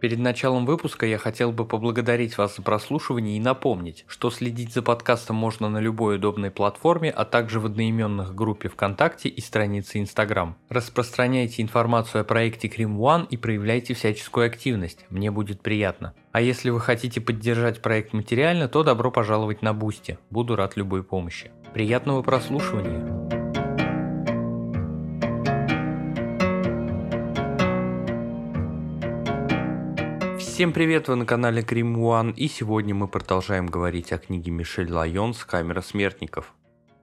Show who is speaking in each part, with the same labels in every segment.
Speaker 1: Перед началом выпуска я хотел бы поблагодарить вас за прослушивание и напомнить, что следить за подкастом можно на любой удобной платформе, а также в одноименных группе ВКонтакте и странице Инстаграм. Распространяйте информацию о проекте Crime One и проявляйте всяческую активность, мне будет приятно. А если вы хотите поддержать проект материально, то добро пожаловать на Boosty, буду рад любой помощи. Приятного прослушивания! Всем привет, вы на канале Крим One, и сегодня мы продолжаем говорить о книге Мишель Лайонс «Камера смертников».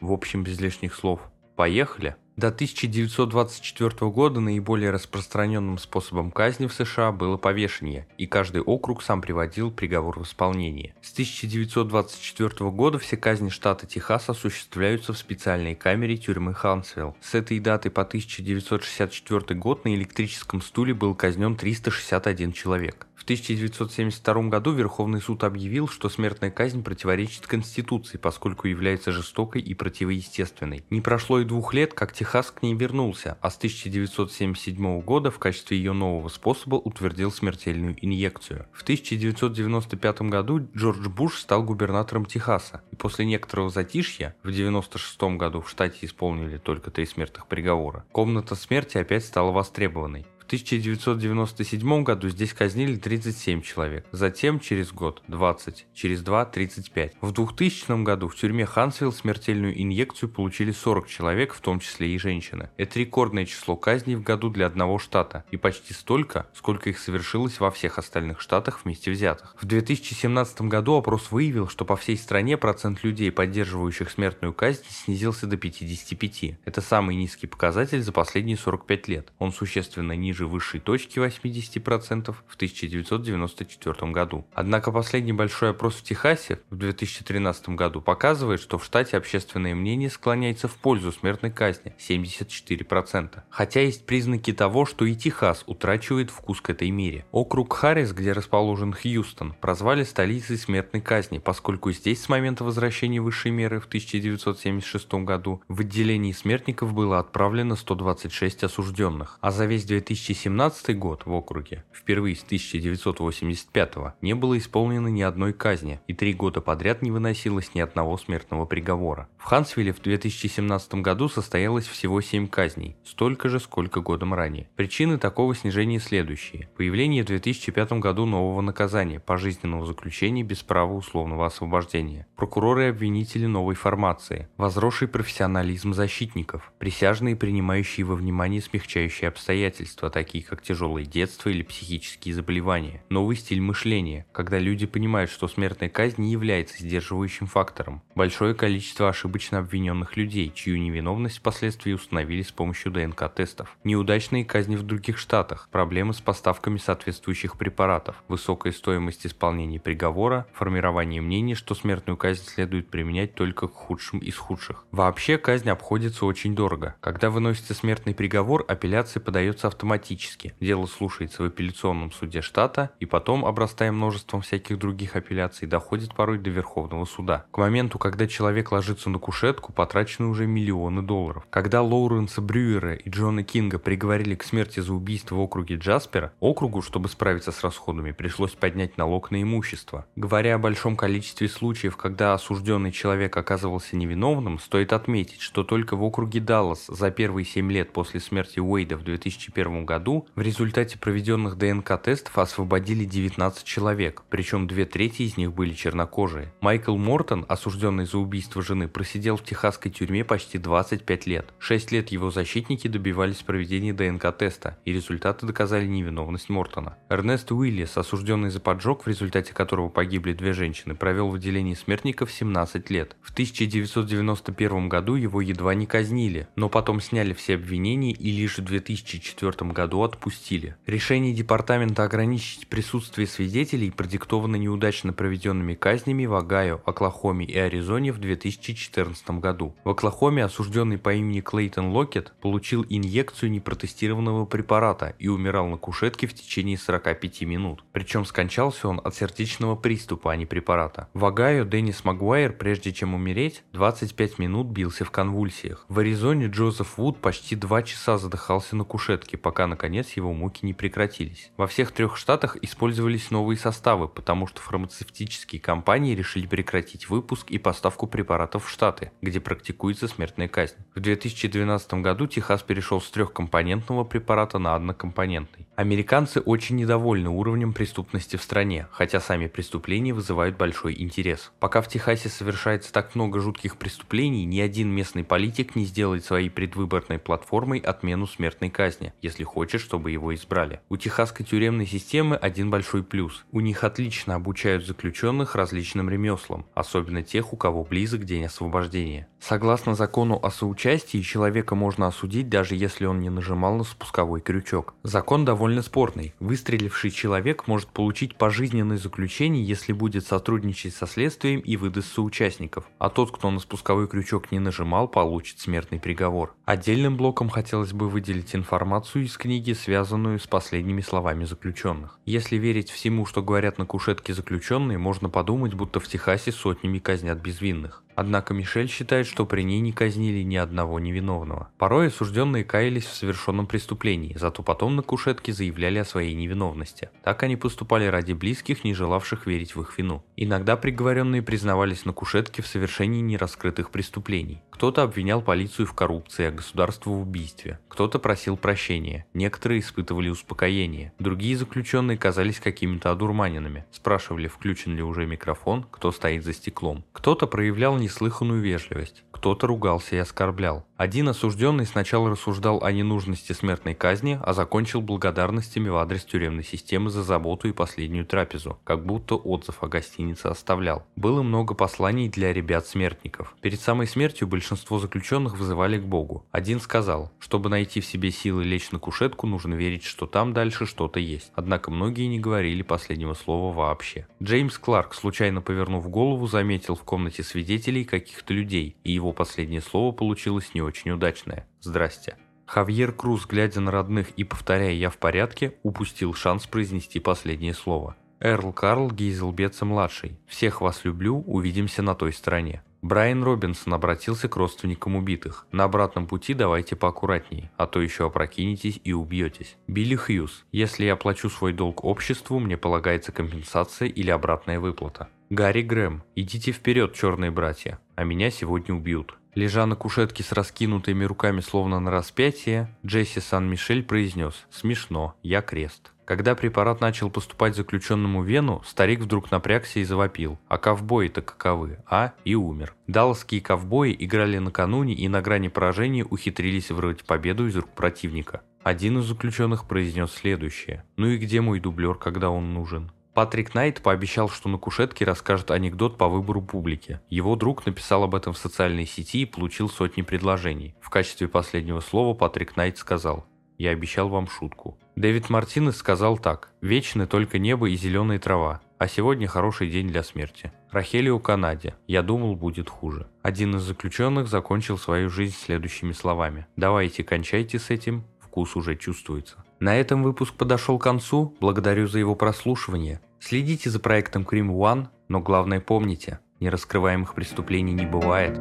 Speaker 1: В общем, без лишних слов, поехали! До 1924 года наиболее распространенным способом казни в США было повешение, и каждый округ сам приводил приговор в исполнение. С 1924 года все казни штата Техас осуществляются в специальной камере тюрьмы Хансвилл. С этой даты по 1964 год на электрическом стуле был казнен 361 человек. В 1972 году Верховный суд объявил, что смертная казнь противоречит Конституции, поскольку является жестокой и противоестественной. Не прошло и двух лет, как Техас к ней вернулся, а с 1977 года в качестве ее нового способа утвердил смертельную инъекцию. В 1995 году Джордж Буш стал губернатором Техаса, и после некоторого затишья, в 1996 году в штате исполнили только три смертных приговора, комната смерти опять стала востребованной. В 1997 году здесь казнили 37 человек, затем через год 20, через 2 35. В 2000 году в тюрьме Хансвилл смертельную инъекцию получили 40 человек, в том числе и женщины. Это рекордное число казней в году для одного штата и почти столько, сколько их совершилось во всех остальных штатах вместе взятых. В 2017 году опрос выявил, что по всей стране процент людей, поддерживающих смертную казнь, снизился до 55. Это самый низкий показатель за последние 45 лет. Он существенно ниже ниже высшей точки 80% в 1994 году. Однако последний большой опрос в Техасе в 2013 году показывает, что в штате общественное мнение склоняется в пользу смертной казни 74%. Хотя есть признаки того, что и Техас утрачивает вкус к этой мере. Округ Харрис, где расположен Хьюстон, прозвали столицей смертной казни, поскольку здесь с момента возвращения высшей меры в 1976 году в отделении смертников было отправлено 126 осужденных, а за весь 2000 2017 год в округе впервые с 1985 не было исполнено ни одной казни, и три года подряд не выносилось ни одного смертного приговора. В Хансвилле в 2017 году состоялось всего 7 казней, столько же, сколько годом ранее. Причины такого снижения следующие. Появление в 2005 году нового наказания, пожизненного заключения без права условного освобождения. Прокуроры и обвинители новой формации. Возросший профессионализм защитников. Присяжные, принимающие во внимание смягчающие обстоятельства, такие как тяжелое детство или психические заболевания. Новый стиль мышления, когда люди понимают, что смертная казнь не является сдерживающим фактором. Большое количество ошибочно обвиненных людей, чью невиновность впоследствии установили с помощью ДНК-тестов. Неудачные казни в других штатах, проблемы с поставками соответствующих препаратов, высокая стоимость исполнения приговора, формирование мнения, что смертную казнь следует применять только к худшим из худших. Вообще казнь обходится очень дорого. Когда выносится смертный приговор, апелляция подается автоматически автоматически. Дело слушается в апелляционном суде штата и потом, обрастая множеством всяких других апелляций, доходит порой до Верховного суда. К моменту, когда человек ложится на кушетку, потрачены уже миллионы долларов. Когда Лоуренса Брюера и Джона Кинга приговорили к смерти за убийство в округе Джаспера, округу, чтобы справиться с расходами, пришлось поднять налог на имущество. Говоря о большом количестве случаев, когда осужденный человек оказывался невиновным, стоит отметить, что только в округе Даллас за первые 7 лет после смерти Уэйда в 2001 году году в результате проведенных ДНК-тестов освободили 19 человек, причем две трети из них были чернокожие. Майкл Мортон, осужденный за убийство жены, просидел в техасской тюрьме почти 25 лет. 6 лет его защитники добивались проведения ДНК-теста, и результаты доказали невиновность Мортона. Эрнест Уиллис, осужденный за поджог, в результате которого погибли две женщины, провел в отделении смертников 17 лет. В 1991 году его едва не казнили, но потом сняли все обвинения и лишь в 2004 году году отпустили. Решение департамента ограничить присутствие свидетелей продиктовано неудачно проведенными казнями в Огайо, Оклахоме и Аризоне в 2014 году. В Оклахоме осужденный по имени Клейтон Локет получил инъекцию непротестированного препарата и умирал на кушетке в течение 45 минут. Причем скончался он от сердечного приступа, а не препарата. В Огайо Деннис Магуайр, прежде чем умереть, 25 минут бился в конвульсиях. В Аризоне Джозеф Вуд почти 2 часа задыхался на кушетке, пока наконец его муки не прекратились. Во всех трех штатах использовались новые составы, потому что фармацевтические компании решили прекратить выпуск и поставку препаратов в штаты, где практикуется смертная казнь. В 2012 году Техас перешел с трехкомпонентного препарата на однокомпонентный. Американцы очень недовольны уровнем преступности в стране, хотя сами преступления вызывают большой интерес. Пока в Техасе совершается так много жутких преступлений, ни один местный политик не сделает своей предвыборной платформой отмену смертной казни, если хочет, чтобы его избрали. У техасской тюремной системы один большой плюс. У них отлично обучают заключенных различным ремеслам, особенно тех, у кого близок день освобождения. Согласно закону о соучастии, человека можно осудить, даже если он не нажимал на спусковой крючок. Закон довольно спорный. Выстреливший человек может получить пожизненное заключение, если будет сотрудничать со следствием и выдаст соучастников, а тот, кто на спусковой крючок не нажимал, получит смертный приговор. Отдельным блоком хотелось бы выделить информацию из книги, связанную с последними словами заключенных. Если верить всему, что говорят на кушетке заключенные, можно подумать, будто в Техасе сотнями казнят безвинных. Однако Мишель считает, что при ней не казнили ни одного невиновного. Порой осужденные каялись в совершенном преступлении, зато потом на кушетке заявляли о своей невиновности. Так они поступали ради близких, не желавших верить в их вину. Иногда приговоренные признавались на кушетке в совершении нераскрытых преступлений. Кто-то обвинял полицию в коррупции, а государство в убийстве. Кто-то просил прощения. Некоторые испытывали успокоение. Другие заключенные казались какими-то одурманенными. Спрашивали, включен ли уже микрофон, кто стоит за стеклом. Кто-то проявлял неслыханную вежливость. Кто-то ругался и оскорблял. Один осужденный сначала рассуждал о ненужности смертной казни, а закончил благодарностями в адрес тюремной системы за заботу и последнюю трапезу, как будто отзыв о гостинице оставлял. Было много посланий для ребят-смертников. Перед самой смертью большинство заключенных вызывали к Богу. Один сказал, чтобы найти в себе силы лечь на кушетку, нужно верить, что там дальше что-то есть. Однако многие не говорили последнего слова вообще. Джеймс Кларк, случайно повернув голову, заметил в комнате свидетелей каких-то людей, и его последнее слово получилось не очень удачное. Здрасте. Хавьер Круз, глядя на родных и повторяя «я в порядке», упустил шанс произнести последнее слово. Эрл Карл Гейзелбетца-младший. Всех вас люблю, увидимся на той стороне. Брайан Робинсон обратился к родственникам убитых. На обратном пути давайте поаккуратней, а то еще опрокинетесь и убьетесь. Билли Хьюз. Если я плачу свой долг обществу, мне полагается компенсация или обратная выплата. Гарри Грэм. Идите вперед, черные братья, а меня сегодня убьют. Лежа на кушетке с раскинутыми руками словно на распятие, Джесси Сан-Мишель произнес «Смешно, я крест». Когда препарат начал поступать заключенному вену, старик вдруг напрягся и завопил. А ковбои-то каковы, а? И умер. Далласские ковбои играли накануне и на грани поражения ухитрились вырвать победу из рук противника. Один из заключенных произнес следующее. «Ну и где мой дублер, когда он нужен?» Патрик Найт пообещал, что на кушетке расскажет анекдот по выбору публики. Его друг написал об этом в социальной сети и получил сотни предложений. В качестве последнего слова Патрик Найт сказал «Я обещал вам шутку». Дэвид Мартинес сказал так «Вечны только небо и зеленая трава, а сегодня хороший день для смерти». Рахелио Канаде «Я думал, будет хуже». Один из заключенных закончил свою жизнь следующими словами «Давайте кончайте с этим, вкус уже чувствуется». На этом выпуск подошел к концу, благодарю за его прослушивание. Следите за проектом Крим One, но главное помните, нераскрываемых преступлений не бывает.